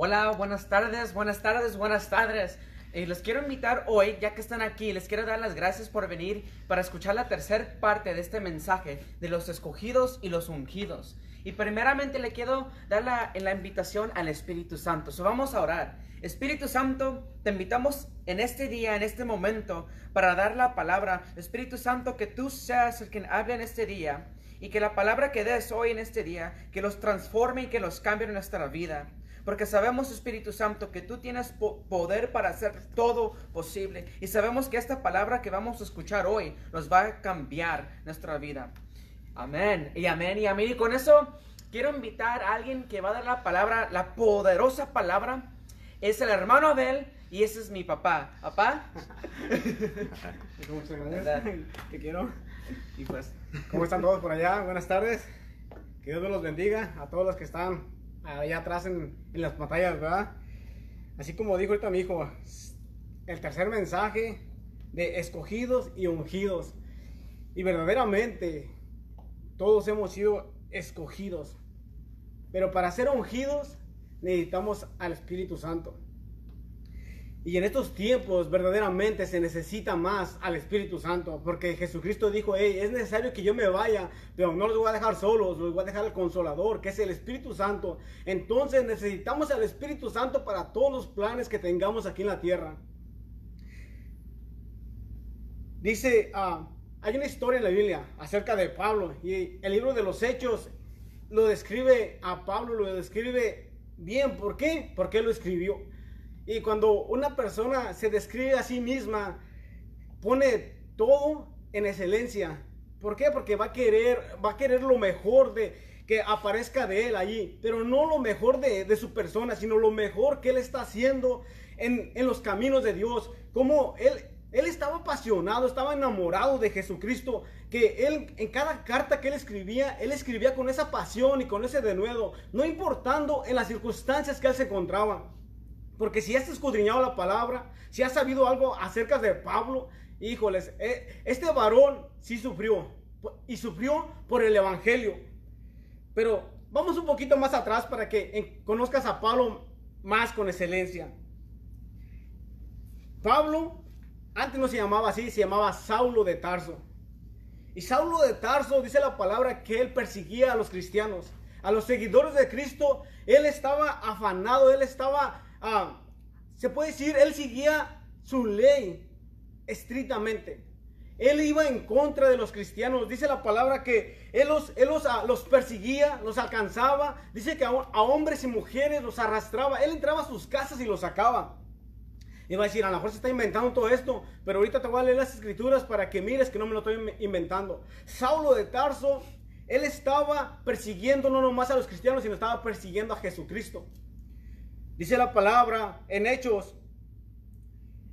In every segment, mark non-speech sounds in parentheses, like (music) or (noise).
Hola, buenas tardes, buenas tardes, buenas tardes. Eh, les quiero invitar hoy, ya que están aquí, les quiero dar las gracias por venir para escuchar la tercera parte de este mensaje de los escogidos y los ungidos. Y primeramente le quiero dar la, la invitación al Espíritu Santo. So vamos a orar. Espíritu Santo, te invitamos en este día, en este momento, para dar la palabra. Espíritu Santo, que tú seas el quien hable en este día y que la palabra que des hoy en este día, que los transforme y que los cambie en nuestra vida. Porque sabemos, Espíritu Santo, que tú tienes poder para hacer todo posible. Y sabemos que esta palabra que vamos a escuchar hoy nos va a cambiar nuestra vida. Amén. Y amén y amén. Y con eso quiero invitar a alguien que va a dar la palabra, la poderosa palabra. Es el hermano Abel y ese es mi papá. ¿Papá? (laughs) ¿Cómo Te quiero. Y pues, ¿cómo están todos por allá? Buenas tardes. Que Dios los bendiga a todos los que están allá atrás en, las pantallas, ¿verdad? Así como dijo ahorita mi hijo, el tercer mensaje de escogidos y ungidos. Y verdaderamente todos hemos sido escogidos. Pero para ser ungidos necesitamos al Espíritu Santo. Y en estos tiempos verdaderamente se necesita más al Espíritu Santo, porque Jesucristo dijo, hey, es necesario que yo me vaya, pero no los voy a dejar solos, los voy a dejar al consolador, que es el Espíritu Santo. Entonces necesitamos al Espíritu Santo para todos los planes que tengamos aquí en la tierra. Dice, ah, hay una historia en la Biblia acerca de Pablo, y el libro de los Hechos lo describe a Pablo, lo describe bien. ¿Por qué? Porque él lo escribió. Y cuando una persona se describe a sí misma, pone todo en excelencia. ¿Por qué? Porque va a querer, va a querer lo mejor de que aparezca de él allí, pero no lo mejor de, su persona, sino lo mejor que él está haciendo en, los caminos de Dios. Como él, él estaba apasionado, estaba enamorado de Jesucristo, que él en cada carta que él escribía, él escribía con esa pasión y con ese denuedo, no importando en las circunstancias que él se encontraba. Porque si has escudriñado la palabra, si has sabido algo acerca de Pablo, híjoles, eh, este varón sí sufrió. Y sufrió por el Evangelio. Pero vamos un poquito más atrás para que conozcas a Pablo más con excelencia. Pablo antes no se llamaba así, se llamaba Saulo de Tarso. Y Saulo de Tarso dice la palabra que él perseguía a los cristianos, a los seguidores de Cristo. Él estaba afanado, él estaba Ah, se puede decir, él seguía su ley estrictamente. Él iba en contra de los cristianos. Dice la palabra que él los, los, ah, los perseguía, los alcanzaba. Dice que a, hombres y mujeres los arrastraba. Él entraba a sus casas y los sacaba. Y va a decir, a lo mejor se está inventando todo esto, pero ahorita te voy a leer las escrituras para que mires que no me lo estoy inventando. Saulo de Tarso, él estaba persiguiendo no nomás a los cristianos, sino estaba persiguiendo a Jesucristo. Dice la palabra en Hechos,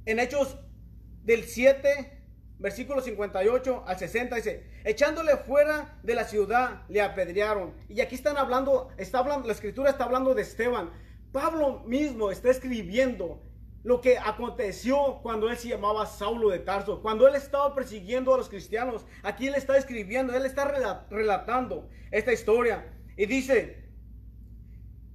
en Hechos del 7, versículo 58 al 60, dice, echándole fuera de la ciudad, le apedrearon. Y aquí están hablando, está hablando, la escritura está hablando de Esteban. Pablo mismo está escribiendo lo que aconteció cuando él se llamaba Saulo de Tarso, cuando él estaba persiguiendo a los cristianos. Aquí él está escribiendo, él está relatando esta historia. Y dice,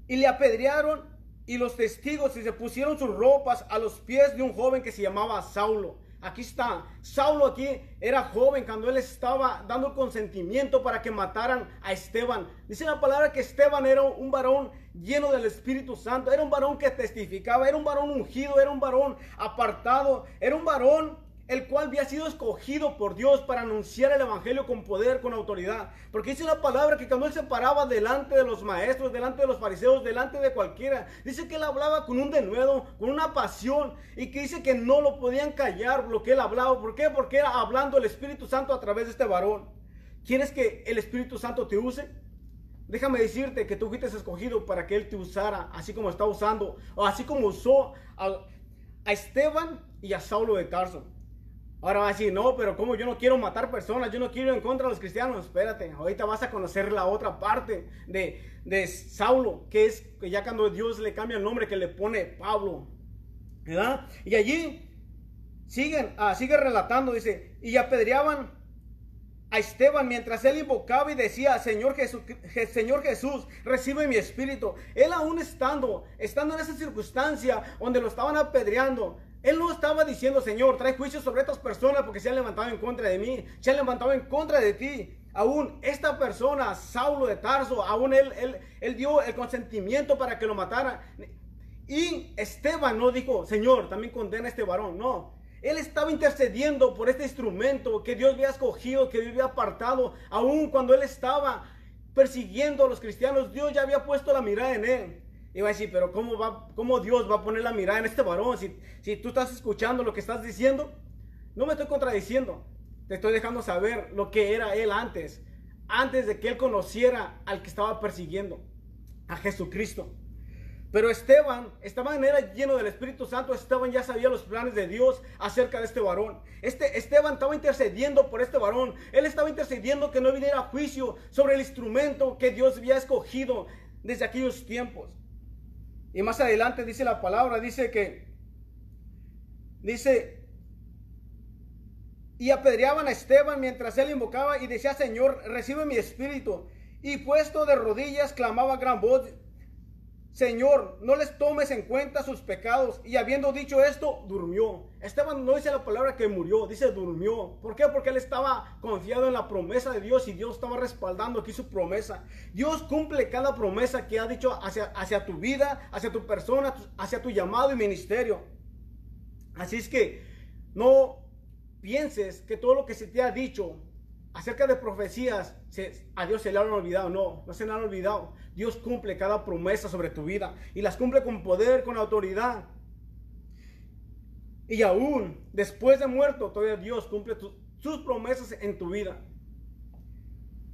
y le apedrearon y los testigos se pusieron sus ropas a los pies de un joven que se llamaba Saulo. Aquí está. Saulo aquí era joven cuando él estaba dando consentimiento para que mataran a Esteban. Dice la palabra que Esteban era un varón lleno del Espíritu Santo. Era un varón que testificaba. Era un varón ungido. Era un varón apartado. Era un varón el cual había sido escogido por Dios para anunciar el Evangelio con poder, con autoridad. Porque dice la palabra que cuando él se paraba delante de los maestros, delante de los fariseos, delante de cualquiera, dice que él hablaba con un denuedo, con una pasión, y que dice que no lo podían callar lo que él hablaba. ¿Por qué? Porque era hablando el Espíritu Santo a través de este varón. ¿Quieres que el Espíritu Santo te use? Déjame decirte que tú fuiste escogido para que Él te usara, así como está usando, o así como usó a, a Esteban y a Saulo de Tarso. Ahora va a decir, no, pero como yo no quiero matar personas, yo no quiero ir en contra de los cristianos. Espérate, ahorita vas a conocer la otra parte de, de Saulo, que es que ya cuando Dios le cambia el nombre, que le pone Pablo. ¿Verdad? Y allí siguen, ah, sigue relatando, dice, y apedreaban a Esteban mientras él invocaba y decía, Señor, Jesús, Señor Jesús, recibe mi espíritu. Él aún estando, estando en esa circunstancia donde lo estaban apedreando, él no estaba diciendo, Señor, trae juicio sobre estas personas porque se han levantado en contra de mí, se han levantado en contra de ti. Aún esta persona, Saulo de Tarso, aún él, él, dio el consentimiento para que lo matara. Y Esteban no dijo, Señor, también condena a este varón. No, él estaba intercediendo por este instrumento que Dios había escogido, que Dios había apartado. Aún cuando él estaba persiguiendo a los cristianos, Dios ya había puesto la mirada en él. Va a decir, pero ¿cómo, va, cómo Dios va a poner la mirada en este varón? Si, si tú estás escuchando lo que estás diciendo, no me estoy contradiciendo. Te estoy dejando saber lo que era él antes. Antes de que él conociera al que estaba persiguiendo, a Jesucristo. Pero Esteban estaba en era lleno del Espíritu Santo. Esteban ya sabía los planes de Dios acerca de este varón. Este Esteban estaba intercediendo por este varón. Él estaba intercediendo que no viniera juicio sobre el instrumento que Dios había escogido desde aquellos tiempos. Y más adelante dice la palabra, dice que dice y apedreaban a Esteban mientras él invocaba y decía, "Señor, recibe mi espíritu." Y puesto de rodillas clamaba gran voz, Señor, no les tomes en cuenta sus pecados. Y habiendo dicho esto, durmió. Esteban no dice la palabra que murió, dice durmió. ¿Por qué? Porque él estaba confiado en la promesa de Dios y Dios estaba respaldando aquí su promesa. Dios cumple cada promesa que ha dicho hacia, hacia tu vida, hacia tu persona, hacia tu llamado y ministerio. Así es que no pienses que todo lo que se te ha dicho acerca de profecías, a Dios se le han olvidado. No, no se le han olvidado. Dios cumple cada promesa sobre tu vida y las cumple con poder, con autoridad. Y aún después de muerto, todavía Dios cumple sus promesas en tu vida.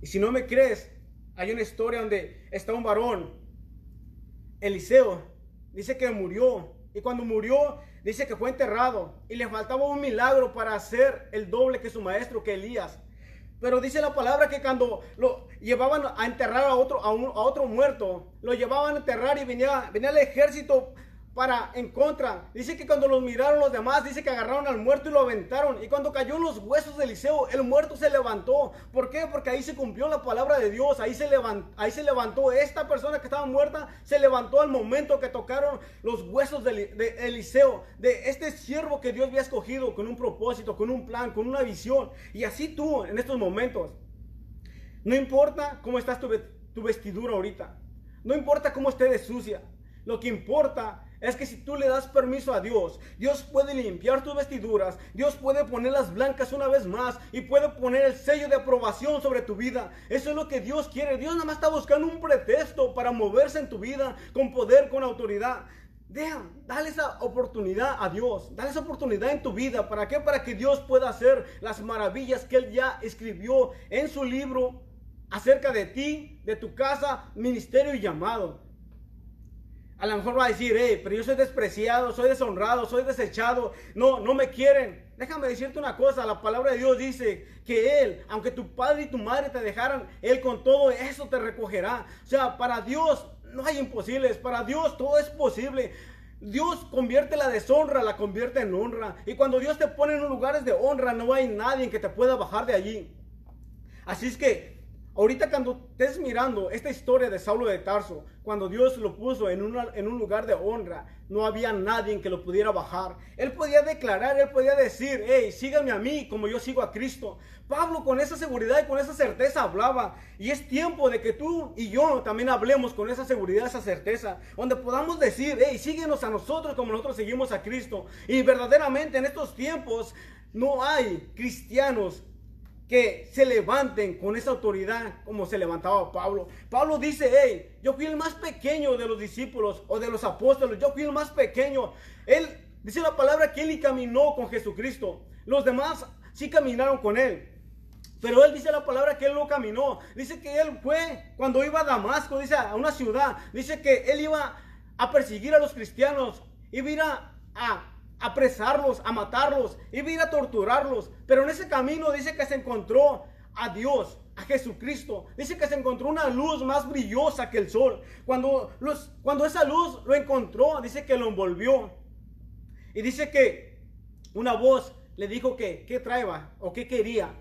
Y si no me crees, hay una historia donde está un varón, Eliseo, dice que murió. Y cuando murió, dice que fue enterrado. Y le faltaba un milagro para hacer el doble que su maestro, que Elías. Pero dice la palabra que cuando lo llevaban a enterrar a otro, a, a otro muerto, lo llevaban a enterrar y venía, venía el ejército para en contra. Dice que cuando los miraron los demás, dice que agarraron al muerto y lo aventaron. Y cuando cayó en los huesos de Eliseo, el muerto se levantó. ¿Por qué? Porque ahí se cumplió la palabra de Dios. Ahí se, levantó, ahí se levantó. Esta persona que estaba muerta se levantó al momento que tocaron los huesos de, de Eliseo. De este siervo que Dios había escogido con un propósito, con un plan, con una visión. Y así tú en estos momentos. No importa cómo estás tu, tu vestidura ahorita. No importa cómo esté de sucia. Lo que importa es que si tú le das permiso a Dios, Dios puede limpiar tus vestiduras, Dios puede ponerlas blancas una vez más y puede poner el sello de aprobación sobre tu vida. Eso es lo que Dios quiere. Dios nada más está buscando un pretexto para moverse en tu vida con poder, con autoridad. Deja, dale esa oportunidad a Dios, dale esa oportunidad en tu vida. ¿Para qué? Para que Dios pueda hacer las maravillas que Él ya escribió en su libro acerca de ti, de tu casa, ministerio y llamado. A lo mejor va a decir, hey, pero yo soy despreciado, soy deshonrado, soy desechado, no, no me quieren. Déjame decirte una cosa, la palabra de Dios dice que Él, aunque tu padre y tu madre te dejaran, Él con todo eso te recogerá. O sea, para Dios no hay imposibles, para Dios todo es posible. Dios convierte la deshonra, la convierte en honra. Y cuando Dios te pone en lugares de honra, no hay nadie que te pueda bajar de allí. Así es que Ahorita cuando estés mirando esta historia de Saulo de Tarso, cuando Dios lo puso en, un lugar de honra, no había nadie que lo pudiera bajar. Él podía declarar, él podía decir, hey, síganme a mí como yo sigo a Cristo. Pablo con esa seguridad y con esa certeza hablaba. Y es tiempo de que tú y yo también hablemos con esa seguridad, esa certeza. Donde podamos decir, hey, síguenos a nosotros como nosotros seguimos a Cristo. Y verdaderamente en estos tiempos no hay cristianos que se levanten con esa autoridad como se levantaba Pablo. Pablo dice, hey, yo fui el más pequeño de los discípulos o de los apóstoles, yo fui el más pequeño. Él dice la palabra que él caminó con Jesucristo. Los demás sí caminaron con él. Pero él dice la palabra que él no caminó. Dice que él fue cuando iba a Damasco, dice a una ciudad. Dice que él iba a perseguir a los cristianos. Iba a apresarlos, a matarlos, y ir a torturarlos. Pero en ese camino dice que se encontró a Dios, a Jesucristo. Dice que se encontró una luz más brillosa que el sol. Cuando, los, cuando esa luz lo encontró, dice que lo envolvió. Y dice que una voz le dijo que qué traeba o qué quería.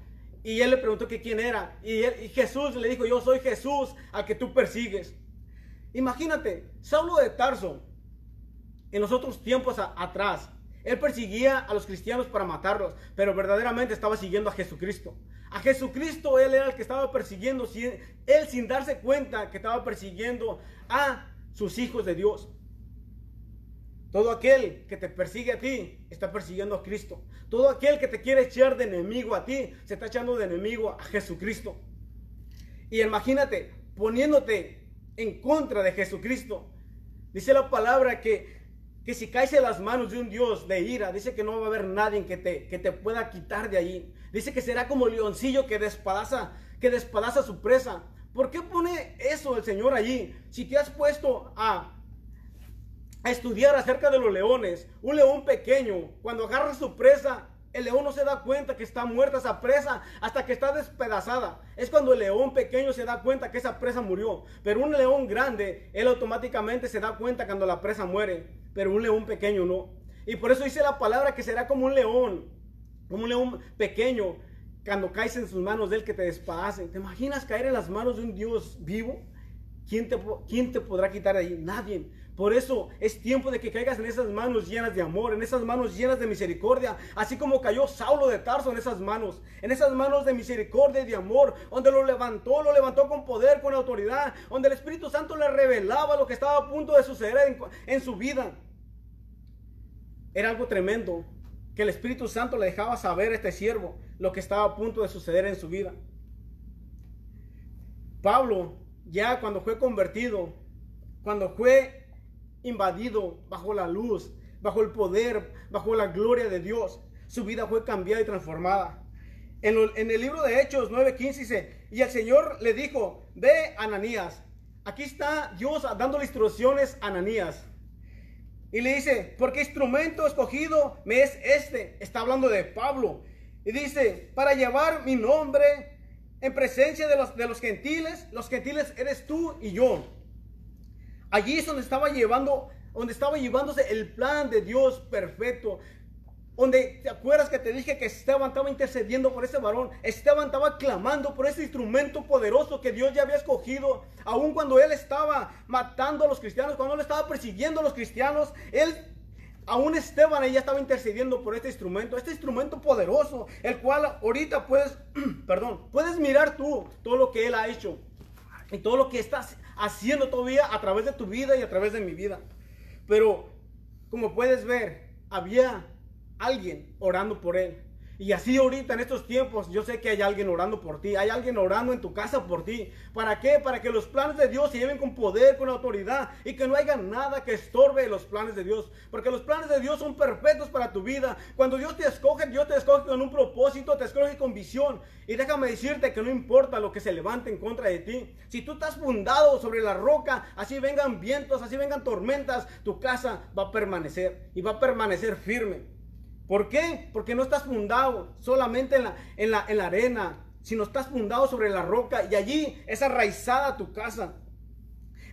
Y él le preguntó que quién era. Y, y Jesús le dijo, yo soy Jesús al que tú persigues. Imagínate, Saulo de Tarso, en los otros tiempos atrás, él perseguía a los cristianos para matarlos, pero verdaderamente estaba siguiendo a Jesucristo. A Jesucristo él era el que estaba persiguiendo, él sin darse cuenta que estaba persiguiendo a sus hijos de Dios. Todo aquel que te persigue a ti está persiguiendo a Cristo. Todo aquel que te quiere echar de enemigo a ti se está echando de enemigo a Jesucristo. Y imagínate poniéndote en contra de Jesucristo. Dice la palabra que, que si caes en las manos de un Dios de ira, dice que no va a haber nadie que te, que te pueda quitar de allí. Dice que será como leoncillo que despadaza, que despadaza su presa. ¿Por qué pone eso el Señor allí? Si te has puesto a, a estudiar acerca de los leones, un león pequeño, cuando agarra su presa, el león no se da cuenta que está muerta esa presa hasta que está despedazada. Es cuando el león pequeño se da cuenta que esa presa murió. Pero un león grande, él automáticamente se da cuenta cuando la presa muere. Pero un león pequeño no. Y por eso dice la palabra que será como un león. Como un león pequeño. Cuando caes en sus manos de él que te despedacen. ¿Te imaginas caer en las manos de un Dios vivo? ¿Quién te, quién te podrá quitar de ahí? Nadie. Por eso es tiempo de que caigas en esas manos llenas de amor, en esas manos llenas de misericordia, así como cayó Saulo de Tarso en esas manos, en esas manos de misericordia y de amor, donde lo levantó, lo levantó con poder, con autoridad, donde el Espíritu Santo le revelaba lo que estaba a punto de suceder en, su vida. Era algo tremendo que el Espíritu Santo le dejaba saber a este siervo lo que estaba a punto de suceder en su vida. Pablo, ya cuando fue convertido, cuando fue invadido bajo la luz, bajo el poder, bajo la gloria de Dios. Su vida fue cambiada y transformada. En, el libro de Hechos 9:15 dice, y el Señor le dijo, ve Ananías. Aquí está Dios dándole instrucciones a Ananías. Y le dice, porque instrumento escogido me es este. Está hablando de Pablo. Y dice, para llevar mi nombre en presencia de los, de los gentiles. Los gentiles eres tú y yo. Allí es donde estaba llevando, donde estaba llevándose el plan de Dios perfecto. Donde te acuerdas que te dije que Esteban estaba intercediendo por ese varón. Esteban estaba clamando por ese instrumento poderoso que Dios ya había escogido. Aun cuando él estaba matando a los cristianos, cuando él estaba persiguiendo a los cristianos, él Aún Esteban ya estaba intercediendo por este instrumento, este instrumento poderoso, el cual ahorita puedes, (clears throat) perdón, puedes mirar tú todo lo que él ha hecho y todo lo que estás haciendo todavía a través de tu vida y a través de mi vida. Pero como puedes ver, había alguien orando por él. Y así ahorita en estos tiempos yo sé que hay alguien orando por ti, hay alguien orando en tu casa por ti. ¿Para qué? Para que los planes de Dios se lleven con poder, con autoridad y que no haya nada que estorbe los planes de Dios. Porque los planes de Dios son perfectos para tu vida. Cuando Dios te escoge, Dios te escoge con un propósito, te escoge con visión. Y déjame decirte que no importa lo que se levante en contra de ti. Si tú estás fundado sobre la roca, así vengan vientos, así vengan tormentas, tu casa va a permanecer y va a permanecer firme. ¿Por qué? Porque no estás fundado solamente en la, en la, en la arena, sino estás fundado sobre la roca y allí es arraizada tu casa.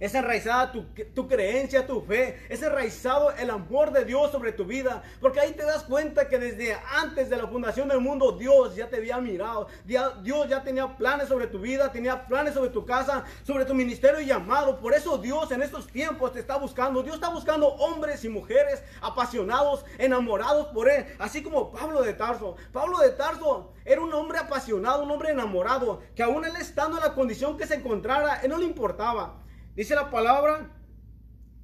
Es enraizada tu, creencia, tu fe. Es enraizado el amor de Dios sobre tu vida. Porque ahí te das cuenta que desde antes de la fundación del mundo Dios ya te había mirado. Dios ya tenía planes sobre tu vida, tenía planes sobre tu casa, sobre tu ministerio y llamado. Por eso Dios en estos tiempos te está buscando. Dios está buscando hombres y mujeres apasionados, enamorados por Él. Así como Pablo de Tarso. Pablo de Tarso era un hombre apasionado, un hombre enamorado. Que aún él estando en la condición que se encontrara, él no le importaba. Dice la palabra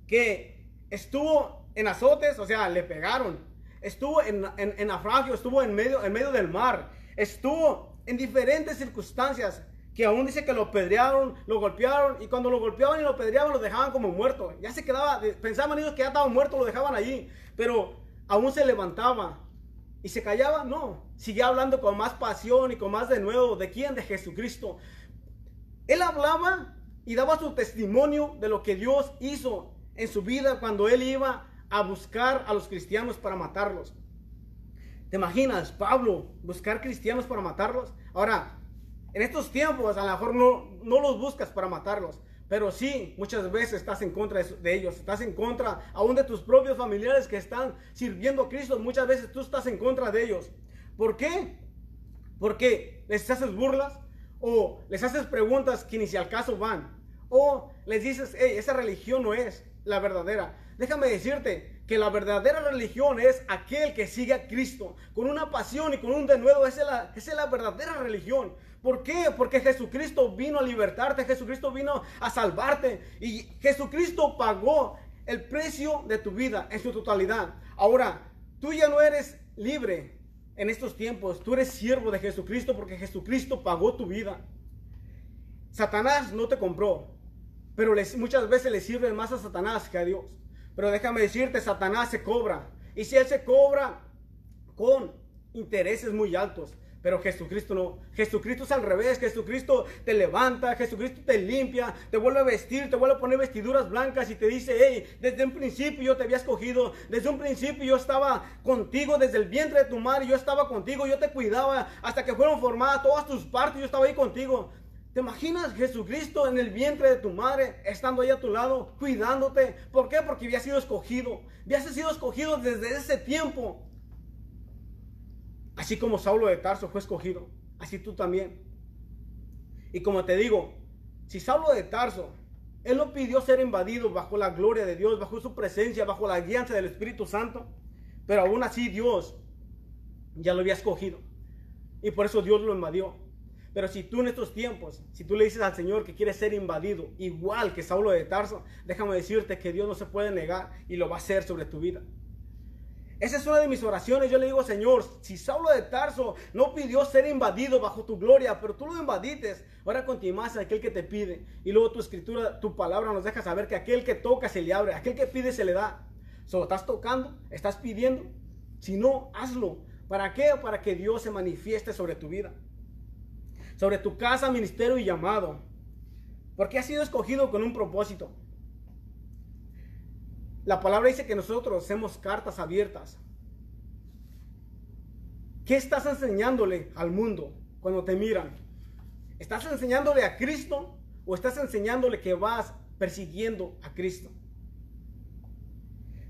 que estuvo en azotes, o sea, le pegaron. Estuvo en, en, naufragio, estuvo en medio, en medio del mar. Estuvo en diferentes circunstancias que aún dice que lo pedrearon, lo golpearon y cuando lo golpeaban y lo pedreaban lo dejaban como muerto. Ya se quedaba, pensaban ellos que ya estaba muerto, lo dejaban allí, pero aún se levantaba y se callaba, no, seguía hablando con más pasión y con más de nuevo de quién, de Jesucristo. Él hablaba y daba su testimonio de lo que Dios hizo en su vida cuando él iba a buscar a los cristianos para matarlos. ¿Te imaginas, Pablo, buscar cristianos para matarlos? Ahora, en estos tiempos a lo mejor no, no los buscas para matarlos, pero sí, muchas veces estás en contra de ellos, estás en contra aún de tus propios familiares que están sirviendo a Cristo, muchas veces tú estás en contra de ellos. ¿Por qué? Porque les haces burlas o les haces preguntas que ni si al caso van. O les dices, hey, esa religión no es la verdadera. Déjame decirte que la verdadera religión es aquel que sigue a Cristo con una pasión y con un denuedo. Esa es la, es la verdadera religión. ¿Por qué? Porque Jesucristo vino a libertarte, Jesucristo vino a salvarte y Jesucristo pagó el precio de tu vida en su totalidad. Ahora, tú ya no eres libre en estos tiempos, tú eres siervo de Jesucristo porque Jesucristo pagó tu vida. Satanás no te compró, pero muchas veces le sirve más a Satanás que a Dios. Pero déjame decirte, Satanás se cobra. Y si él se cobra con intereses muy altos, pero Jesucristo no. Jesucristo es al revés. Jesucristo te levanta, Jesucristo te limpia, te vuelve a vestir, te vuelve a poner vestiduras blancas y te dice, hey, desde un principio yo te había escogido, desde un principio yo estaba contigo, desde el vientre de tu madre yo estaba contigo, yo te cuidaba hasta que fueron formadas todas tus partes, yo estaba ahí contigo. ¿Te imaginas Jesucristo en el vientre de tu madre, estando ahí a tu lado, cuidándote? ¿Por qué? Porque había sido escogido. Había sido escogido desde ese tiempo. Así como Saulo de Tarso fue escogido, así tú también. Y como te digo, si Saulo de Tarso, él no pidió ser invadido bajo la gloria de Dios, bajo su presencia, bajo la guianza del Espíritu Santo, pero aún así Dios ya lo había escogido. Y por eso Dios lo invadió. Pero si tú en estos tiempos, si tú le dices al Señor que quieres ser invadido, igual que Saulo de Tarso, déjame decirte que Dios no se puede negar y lo va a hacer sobre tu vida. Esa es una de mis oraciones. Yo le digo, Señor, si Saulo de Tarso no pidió ser invadido bajo tu gloria, pero tú lo invadites, ahora continúas a aquel que te pide. Y luego tu escritura, tu palabra nos deja saber que aquel que toca se le abre, aquel que pide se le da. Solo estás tocando, estás pidiendo. Si no, hazlo. ¿Para qué? Para que Dios se manifieste sobre tu vida sobre tu casa, ministerio y llamado. Porque has sido escogido con un propósito. La palabra dice que nosotros hacemos cartas abiertas. ¿Qué estás enseñándole al mundo cuando te miran? ¿Estás enseñándole a Cristo o estás enseñándole que vas persiguiendo a Cristo?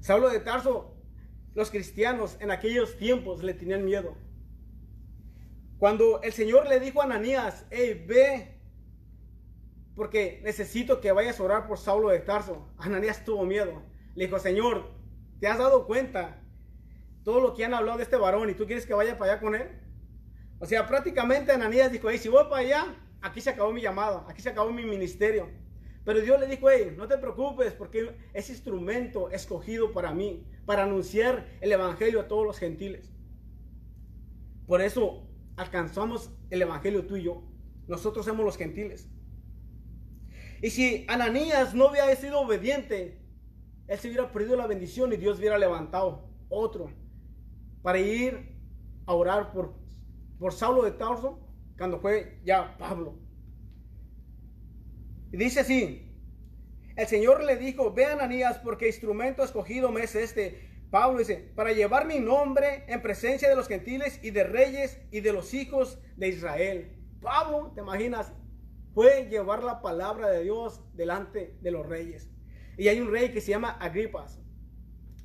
Saulo de Tarso, los cristianos en aquellos tiempos le tenían miedo. Cuando el Señor le dijo a Ananías, hey, ve, porque necesito que vayas a orar por Saulo de Tarso. Ananías tuvo miedo. Le dijo, Señor, ¿te has dado cuenta todo lo que han hablado de este varón y tú quieres que vaya para allá con él? O sea, prácticamente Ananías dijo, hey, si voy para allá, aquí se acabó mi llamado, aquí se acabó mi ministerio. Pero Dios le dijo, hey, no te preocupes porque es instrumento escogido para mí, para anunciar el Evangelio a todos los gentiles. Por eso alcanzamos el Evangelio tuyo, nosotros somos los gentiles. Y si Ananías no hubiera sido obediente, él se hubiera perdido la bendición y Dios hubiera levantado otro para ir a orar por, por Saulo de Tarso cuando fue ya Pablo. Y dice así, el Señor le dijo, ve Ananías porque instrumento escogido me es este Pablo dice, para llevar mi nombre en presencia de los gentiles y de reyes y de los hijos de Israel. Pablo, ¿te imaginas? Fue llevar la palabra de Dios delante de los reyes. Y hay un rey que se llama Agripas.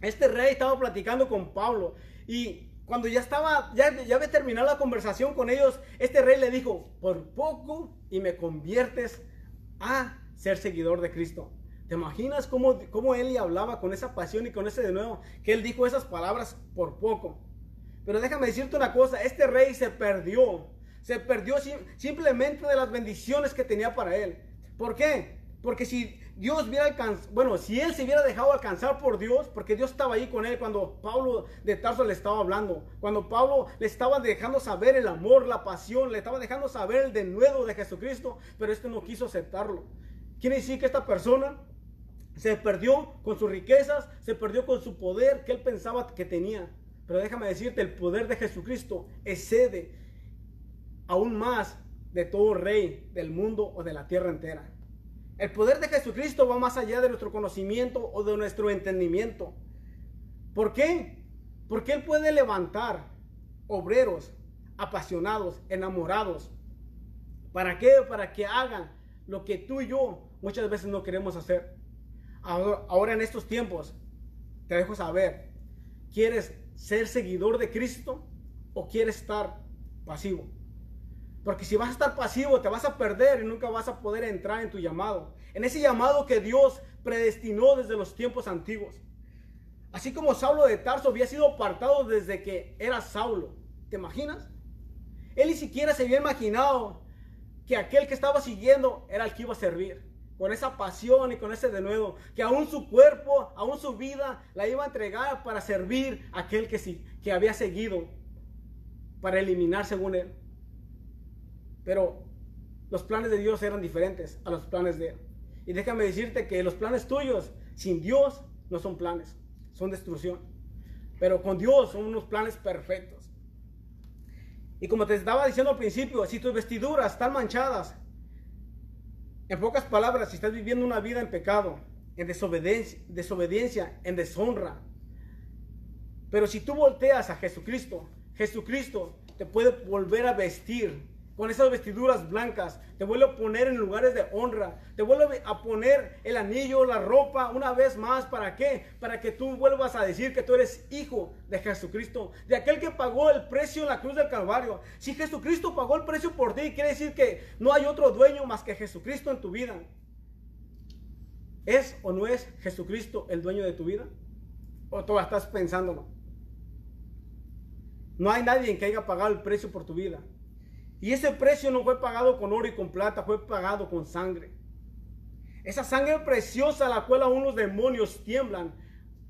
Este rey estaba platicando con Pablo y cuando ya estaba, ya, ya había terminado la conversación con ellos, este rey le dijo, por poco y me conviertes a ser seguidor de Cristo. ¿Te imaginas cómo, cómo él le hablaba con esa pasión y con ese de nuevo? Que él dijo esas palabras por poco. Pero déjame decirte una cosa, este rey se perdió. Se perdió simplemente de las bendiciones que tenía para él. ¿Por qué? Porque si Dios hubiera alcanzado, bueno, si él se hubiera dejado alcanzar por Dios, porque Dios estaba ahí con él cuando Pablo de Tarso le estaba hablando, cuando Pablo le estaba dejando saber el amor, la pasión, le estaba dejando saber el denuedo de Jesucristo, pero este no quiso aceptarlo. Quiere decir que esta persona se perdió con sus riquezas, se perdió con su poder que él pensaba que tenía. Pero déjame decirte, el poder de Jesucristo excede aún más de todo rey del mundo o de la tierra entera. El poder de Jesucristo va más allá de nuestro conocimiento o de nuestro entendimiento. ¿Por qué? Porque Él puede levantar obreros apasionados, enamorados. ¿Para qué? Para que hagan lo que tú y yo muchas veces no queremos hacer. Ahora, en estos tiempos, te dejo saber, ¿quieres ser seguidor de Cristo o quieres estar pasivo? Porque si vas a estar pasivo, te vas a perder y nunca vas a poder entrar en tu llamado. En ese llamado que Dios predestinó desde los tiempos antiguos. Así como Saulo de Tarso había sido apartado desde que era Saulo. ¿Te imaginas? Él ni siquiera se había imaginado que aquel que estaba siguiendo era el que iba a servir. Con esa pasión y con ese denuedo. Que aún su cuerpo, aún su vida la iba a entregar para servir a aquel que, que había seguido. Para eliminar según él. Pero los planes de Dios eran diferentes a los planes de él. Y déjame decirte que los planes tuyos sin Dios no son planes, son destrucción. Pero con Dios son unos planes perfectos. Y como te estaba diciendo al principio, si tus vestiduras están manchadas, en pocas palabras, si estás viviendo una vida en pecado, en desobediencia, desobediencia, en deshonra, pero si tú volteas a Jesucristo, Jesucristo te puede volver a vestir con esas vestiduras blancas, te vuelve a poner en lugares de honra, te vuelve a poner el anillo, la ropa una vez más, ¿para qué? Para que tú vuelvas a decir que tú eres hijo de Jesucristo, de aquel que pagó el precio en la cruz del Calvario. Si Jesucristo pagó el precio por ti, quiere decir que no hay otro dueño más que Jesucristo en tu vida. ¿Es o no es Jesucristo el dueño de tu vida? ¿O tú estás pensándolo? No hay nadie que haya pagado el precio por tu vida. Y ese precio no fue pagado con oro y con plata, fue pagado con sangre. Esa sangre preciosa, la cual aún los demonios tiemblan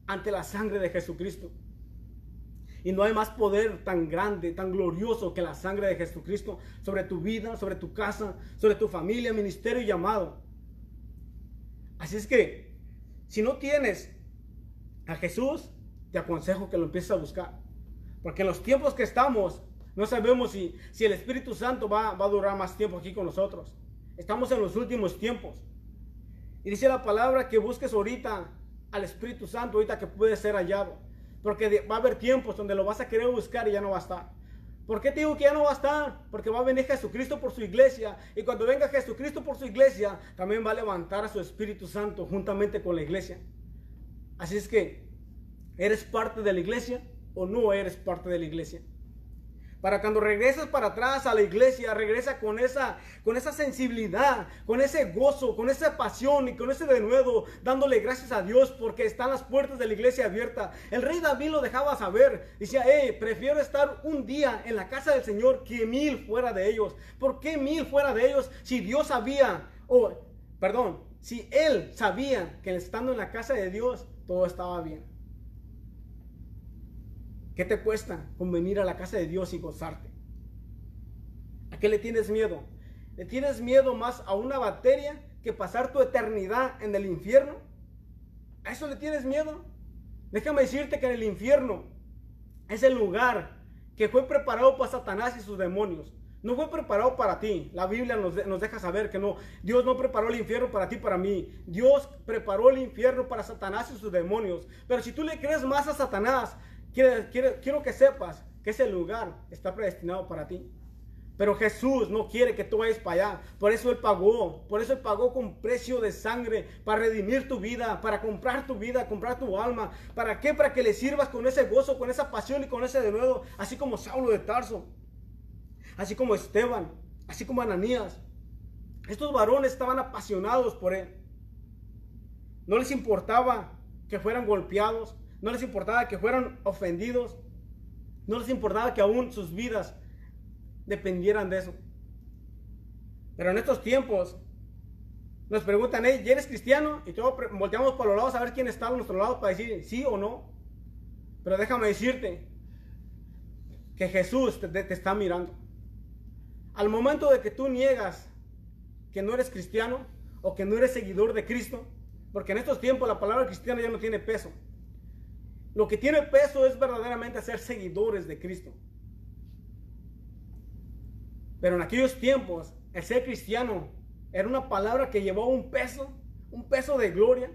ante la sangre de Jesucristo. Y no hay más poder tan grande, tan glorioso que la sangre de Jesucristo sobre tu vida, sobre tu casa, sobre tu familia, ministerio y llamado. Así es que, si no tienes a Jesús, te aconsejo que lo empieces a buscar. Porque en los tiempos que estamos, no sabemos si, si el Espíritu Santo va, a durar más tiempo aquí con nosotros. Estamos en los últimos tiempos. Y dice la palabra que busques ahorita al Espíritu Santo, ahorita que puede ser hallado. Porque va a haber tiempos donde lo vas a querer buscar y ya no va a estar. ¿Por qué te digo que ya no va a estar? Porque va a venir Jesucristo por su iglesia. Y cuando venga Jesucristo por su iglesia, también va a levantar a su Espíritu Santo juntamente con la iglesia. Así es que, ¿eres parte de la iglesia o no eres parte de la iglesia? Para cuando regreses para atrás a la iglesia, regresa con esa, con esa sensibilidad, con ese gozo, con esa pasión y con ese denuedo, dándole gracias a Dios porque están las puertas de la iglesia abiertas. El rey David lo dejaba saber. Decía, hey, prefiero estar un día en la casa del Señor que mil fuera de ellos. ¿Por qué mil fuera de ellos si Dios sabía, o, perdón, si él sabía que estando en la casa de Dios todo estaba bien? ¿Qué te cuesta con venir a la casa de Dios y gozarte? ¿A qué le tienes miedo? ¿Le tienes miedo más a una bacteria que pasar tu eternidad en el infierno? ¿A eso le tienes miedo? Déjame decirte que en el infierno es el lugar que fue preparado para Satanás y sus demonios. No fue preparado para ti. La Biblia nos, nos, deja saber que no. Dios no preparó el infierno para ti, para mí. Dios preparó el infierno para Satanás y sus demonios. Pero si tú le crees más a Satanás Quiero, que sepas que ese lugar está predestinado para ti. Pero Jesús no quiere que tú vayas para allá. Por eso Él pagó. Por eso Él pagó con precio de sangre. Para redimir tu vida. Para comprar tu vida. Comprar tu alma. ¿Para qué? Para que le sirvas con ese gozo. Con esa pasión y con ese denuedo. Así como Saulo de Tarso. Así como Esteban. Así como Ananías. Estos varones estaban apasionados por Él. No les importaba que fueran golpeados. No les importaba que fueran ofendidos. No les importaba que aún sus vidas dependieran de eso. Pero en estos tiempos nos preguntan, ¿ya eres cristiano? Y todos volteamos por los lados a ver quién está a nuestro lado para decir sí o no. Pero déjame decirte que Jesús te, te está mirando. Al momento de que tú niegas que no eres cristiano o que no eres seguidor de Cristo, porque en estos tiempos la palabra cristiana ya no tiene peso. Lo que tiene peso es verdaderamente ser seguidores de Cristo. Pero en aquellos tiempos, el ser cristiano era una palabra que llevaba un peso, un peso de gloria,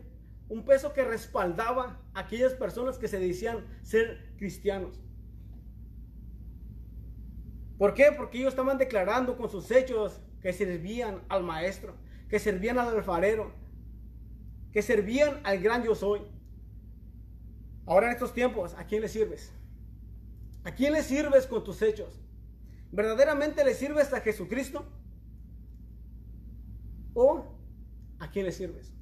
un peso que respaldaba a aquellas personas que se decían ser cristianos. ¿Por qué? Porque ellos estaban declarando con sus hechos que servían al maestro, que servían al alfarero, que servían al gran yo soy. Ahora en estos tiempos, ¿a quién le sirves? ¿A quién le sirves con tus hechos? ¿Verdaderamente le sirves a Jesucristo? ¿O a quién le sirves?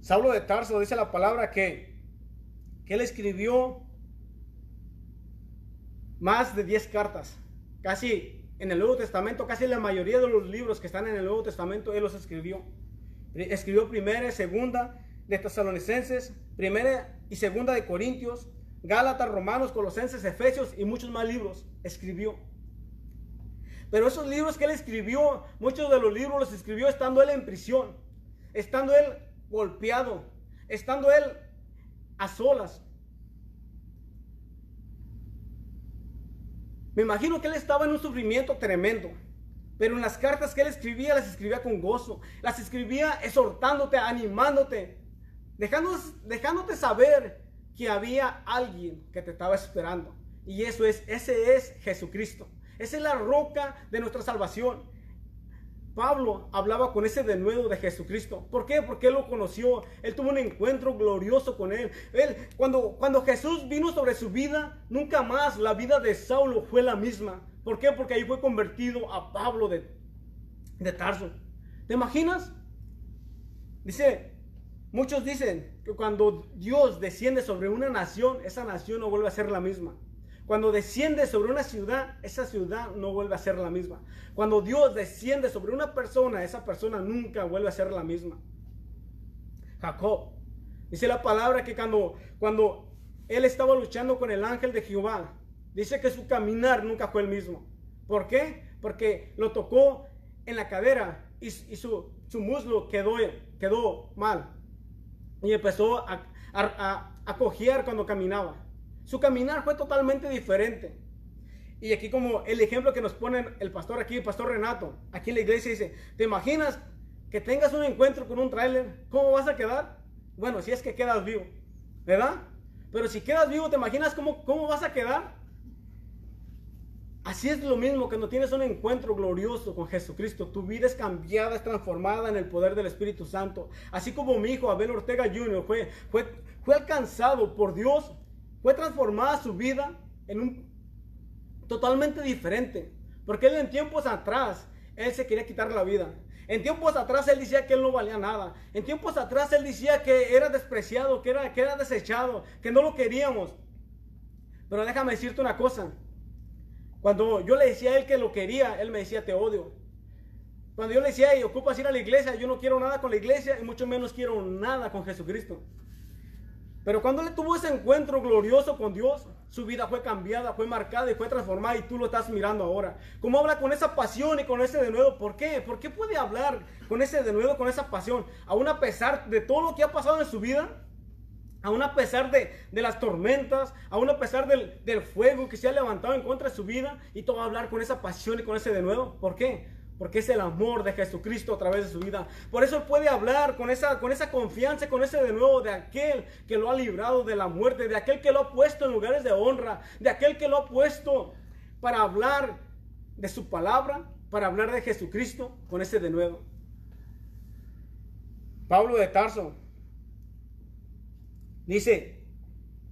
Saulo de Tarso dice la palabra que, que él escribió más de 10 cartas. Casi en el Nuevo Testamento, casi la mayoría de los libros que están en el Nuevo Testamento, él los escribió. Escribió primera y segunda de Tesalonicenses, primera y segunda de Corintios, Gálatas, Romanos, Colosenses, Efesios y muchos más libros escribió. Pero esos libros que él escribió, muchos de los libros los escribió estando él en prisión, estando él golpeado, estando él a solas. Me imagino que él estaba en un sufrimiento tremendo. Pero en las cartas que él escribía, las escribía con gozo. Las escribía exhortándote, animándote, dejándote saber que había alguien que te estaba esperando. Y eso es, ese es Jesucristo. Esa es la roca de nuestra salvación. Pablo hablaba con ese denuedo de Jesucristo. ¿Por qué? Porque él lo conoció. Él tuvo un encuentro glorioso con él. él cuando, cuando Jesús vino sobre su vida, nunca más la vida de Saulo fue la misma. ¿Por qué? Porque ahí fue convertido a Pablo de, de Tarso. ¿Te imaginas? Dice, muchos dicen que cuando Dios desciende sobre una nación, esa nación no vuelve a ser la misma. Cuando desciende sobre una ciudad, esa ciudad no vuelve a ser la misma. Cuando Dios desciende sobre una persona, esa persona nunca vuelve a ser la misma. Jacob, dice la palabra que cuando, cuando él estaba luchando con el ángel de Jehová, dice que su caminar nunca fue el mismo. ¿Por qué? Porque lo tocó en la cadera y, su, muslo quedó, quedó mal. Y empezó a, a, a cojear cuando caminaba. Su caminar fue totalmente diferente. Y aquí como el ejemplo que nos pone el pastor aquí, el pastor Renato, aquí en la iglesia dice, ¿te imaginas que tengas un encuentro con un tráiler? ¿Cómo vas a quedar? Bueno, si es que quedas vivo, ¿verdad? Pero si quedas vivo, ¿te imaginas cómo, cómo vas a quedar? Así es lo mismo cuando tienes un encuentro glorioso con Jesucristo. Tu vida es cambiada, es transformada en el poder del Espíritu Santo. Así como mi hijo Abel Ortega Jr. fue, fue, fue alcanzado por Dios fue transformada su vida en un totalmente diferente. Porque él en tiempos atrás, él se quería quitar la vida. En tiempos atrás él decía que él no valía nada. En tiempos atrás él decía que era despreciado, que era, que era desechado, que no lo queríamos. Pero déjame decirte una cosa. Cuando yo le decía a él que lo quería, él me decía te odio. Cuando yo le decía, y ocupas ir a la iglesia, yo no quiero nada con la iglesia y mucho menos quiero nada con Jesucristo. Pero cuando él tuvo ese encuentro glorioso con Dios, su vida fue cambiada, fue marcada y fue transformada y tú lo estás mirando ahora. ¿Cómo habla con esa pasión y con ese denuedo? ¿Por qué? ¿Por qué puede hablar con ese denuedo, con esa pasión? Aún a pesar de todo lo que ha pasado en su vida, aún a pesar de, las tormentas, aún a pesar del, del, fuego que se ha levantado en contra de su vida, y todo hablar con esa pasión y con ese denuedo. ¿Por qué? porque es el amor de Jesucristo a través de su vida. Por eso puede hablar con esa, con esa confianza, con ese de nuevo de aquel que lo ha librado de la muerte, de aquel que lo ha puesto en lugares de honra, de aquel que lo ha puesto para hablar de su palabra, para hablar de Jesucristo con ese de nuevo. Pablo de Tarso dice,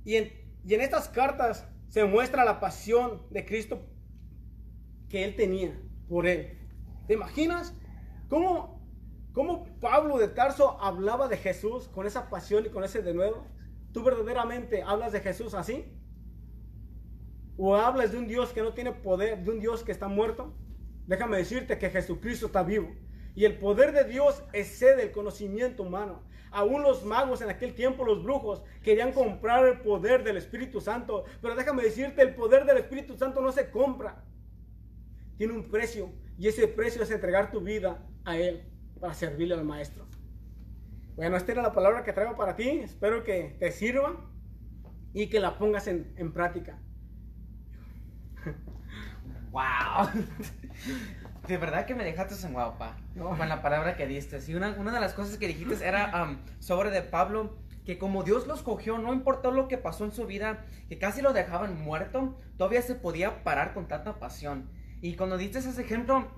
y en, y en estas cartas se muestra la pasión de Cristo que él tenía por él. ¿Te imaginas cómo, cómo Pablo de Tarso hablaba de Jesús con esa pasión y con ese de nuevo? ¿Tú verdaderamente hablas de Jesús así? ¿O hablas de un Dios que no tiene poder, de un Dios que está muerto? Déjame decirte que Jesucristo está vivo. Y el poder de Dios excede el conocimiento humano. Aún los magos en aquel tiempo, los brujos, querían comprar el poder del Espíritu Santo. Pero déjame decirte, el poder del Espíritu Santo no se compra. Tiene un precio. Y ese precio es entregar tu vida a Él para servirle al Maestro. Bueno, esta era la palabra que traigo para ti. Espero que te sirva y que la pongas en, práctica. ¡Wow! (laughs) De verdad que me dejaste en guapa con la palabra que diste. Y una, una, de las cosas que dijiste era um, sobre de Pablo, que como Dios los cogió, no importó lo que pasó en su vida, que casi lo dejaban muerto, todavía se podía parar con tanta pasión. Y cuando diste ese ejemplo,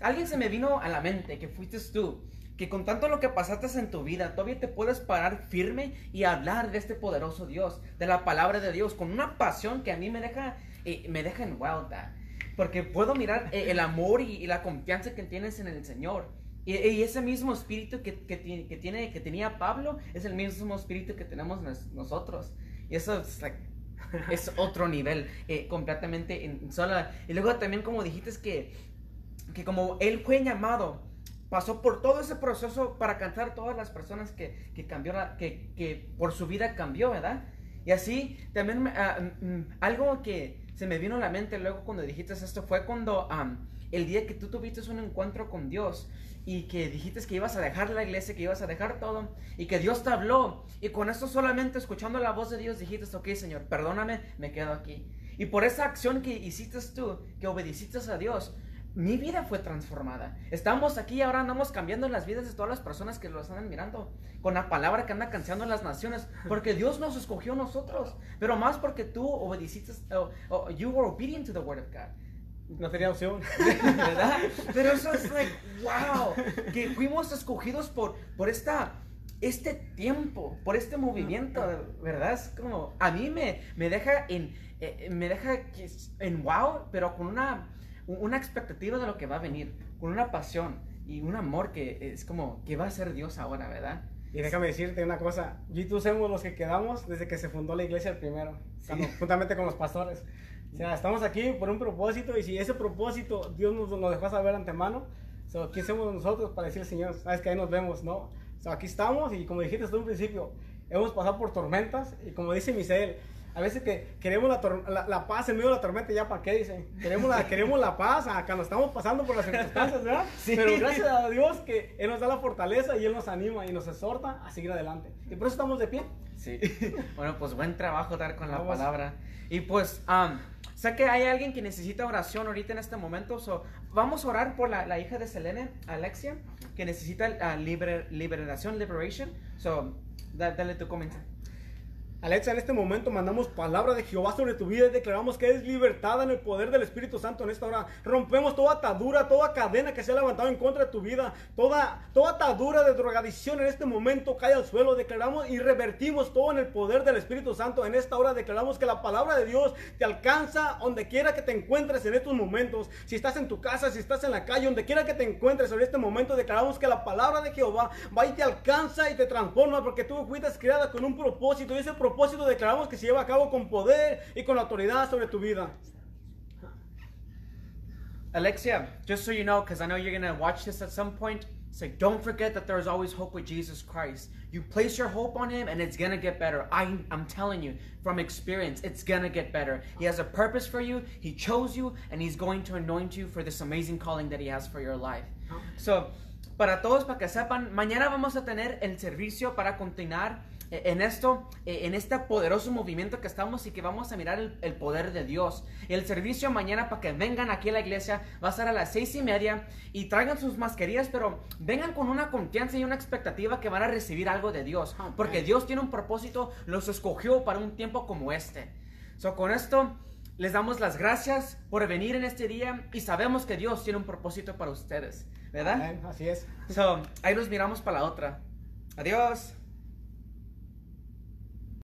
alguien se me vino a la mente, que fuiste tú, que con tanto lo que pasaste en tu vida, todavía te puedes parar firme y hablar de este poderoso Dios, de la palabra de Dios, con una pasión que a mí me deja eh, me deja en wow, Dad. Porque puedo mirar eh, el amor y, y la confianza que tienes en el Señor. Y, y ese mismo espíritu que, que, tiene, que, tiene, que tenía Pablo es el mismo espíritu que tenemos nos- nosotros. Y eso es, like, (laughs) es otro nivel, eh, completamente en sola. Y luego también como dijiste es que, que como él fue llamado, pasó por todo ese proceso para alcanzar todas las personas que, que cambió, que, que por su vida cambió, ¿verdad? Y así también mm, algo que se me vino a la mente luego cuando dijiste esto fue cuando am, el día que tú tuviste un encuentro con Dios y que dijiste que ibas a dejar la iglesia, que ibas a dejar todo y que Dios te habló y con esto solamente escuchando la voz de Dios dijiste, ok Señor, perdóname, me quedo aquí. Y por esa acción que hiciste tú, que obedeciste a Dios, mi vida fue transformada. Estamos aquí y ahora andamos cambiando las vidas de todas las personas que lo están mirando. Con la palabra que anda cansando en las naciones. Porque Dios nos escogió a nosotros. Pero más porque tú obedeciste, oh, oh, you were obedient to the word of God. No tenía opción. (laughs) ¿Verdad? Pero eso es like, wow. Que fuimos escogidos por, por esta, este tiempo, por este movimiento, ¿verdad? Es como, a mí me, me deja en, eh, me deja en wow, pero con una, una expectativa de lo que va a venir, con una pasión y un amor que es como, que va a ser Dios ahora, ¿verdad? Y déjame decirte una cosa, yo y tú somos los que quedamos desde que se fundó la iglesia el primero, cuando- juntamente con los pastores. O sea, estamos aquí por un propósito y si ese propósito Dios nos lo dejó saber antemano, so, ¿quién somos nosotros para decir, Señor, sabes que ahí nos vemos, no? So, aquí estamos y como dijiste tú un principio, hemos pasado por tormentas y como dice Misael, a veces que queremos la, la- la paz en medio de la tormenta, ¿ya para qué? Dicen, queremos la, queremos la paz acá nos estamos pasando por las circunstancias, ¿verdad? (laughs) Sí. Pero gracias a Dios que Él nos da la fortaleza y Él nos anima y nos exhorta a seguir adelante. Y por eso estamos de pie. Sí. Bueno, pues buen trabajo dar con la Vamos. palabra. Y pues, um, sé que hay alguien que necesita oración ahorita en este momento. So, vamos a orar por la, la hija de Selene, Alexia, que necesita ah, liber- liberación, liberation. So, da- dale tu comentario. Alexa, en este momento mandamos palabra de Jehová sobre tu vida y declaramos que eres libertada en el poder del Espíritu Santo en esta hora. Rompemos toda atadura, toda cadena que se ha levantado en contra de tu vida, toda, toda atadura de drogadicción en este momento cae al suelo. Declaramos y revertimos todo en el poder del Espíritu Santo. En esta hora declaramos que la palabra de Dios te alcanza donde quiera que te encuentres en estos momentos. Si estás en tu casa, si estás en la calle, donde quiera que te encuentres en este momento, declaramos que la palabra de Jehová va y te alcanza y te transforma porque tú fuiste creada con un propósito y ese propósito declaramos que se lleva a cabo con poder y con autoridad sobre tu vida. Alexia, just so you know, because I know you're going to watch this at some point, say, don't forget that there's always hope with Jesus Christ. You place your hope on Him and it's going to get better. I, I'm telling you from experience, it's going to get better. He has a purpose for you, He chose you, and He's going to anoint you for this amazing calling that He has for your life. So, para todos, para que sepan, mañana vamos a tener el servicio para continuar en esto, eh, en este poderoso movimiento que estamos y que vamos a mirar el, el poder de Dios. El servicio mañana para que vengan aquí a la iglesia va a ser a las seis y media y traigan sus mascarillas, pero vengan con una confianza y una expectativa que van a recibir algo de Dios, porque Dios tiene un propósito, los escogió para un tiempo como este. So, con esto les damos las gracias por venir en este día y sabemos que Dios tiene un propósito para ustedes, ¿verdad? Amén, Así es. So, ahí nos miramos para la otra. Adiós.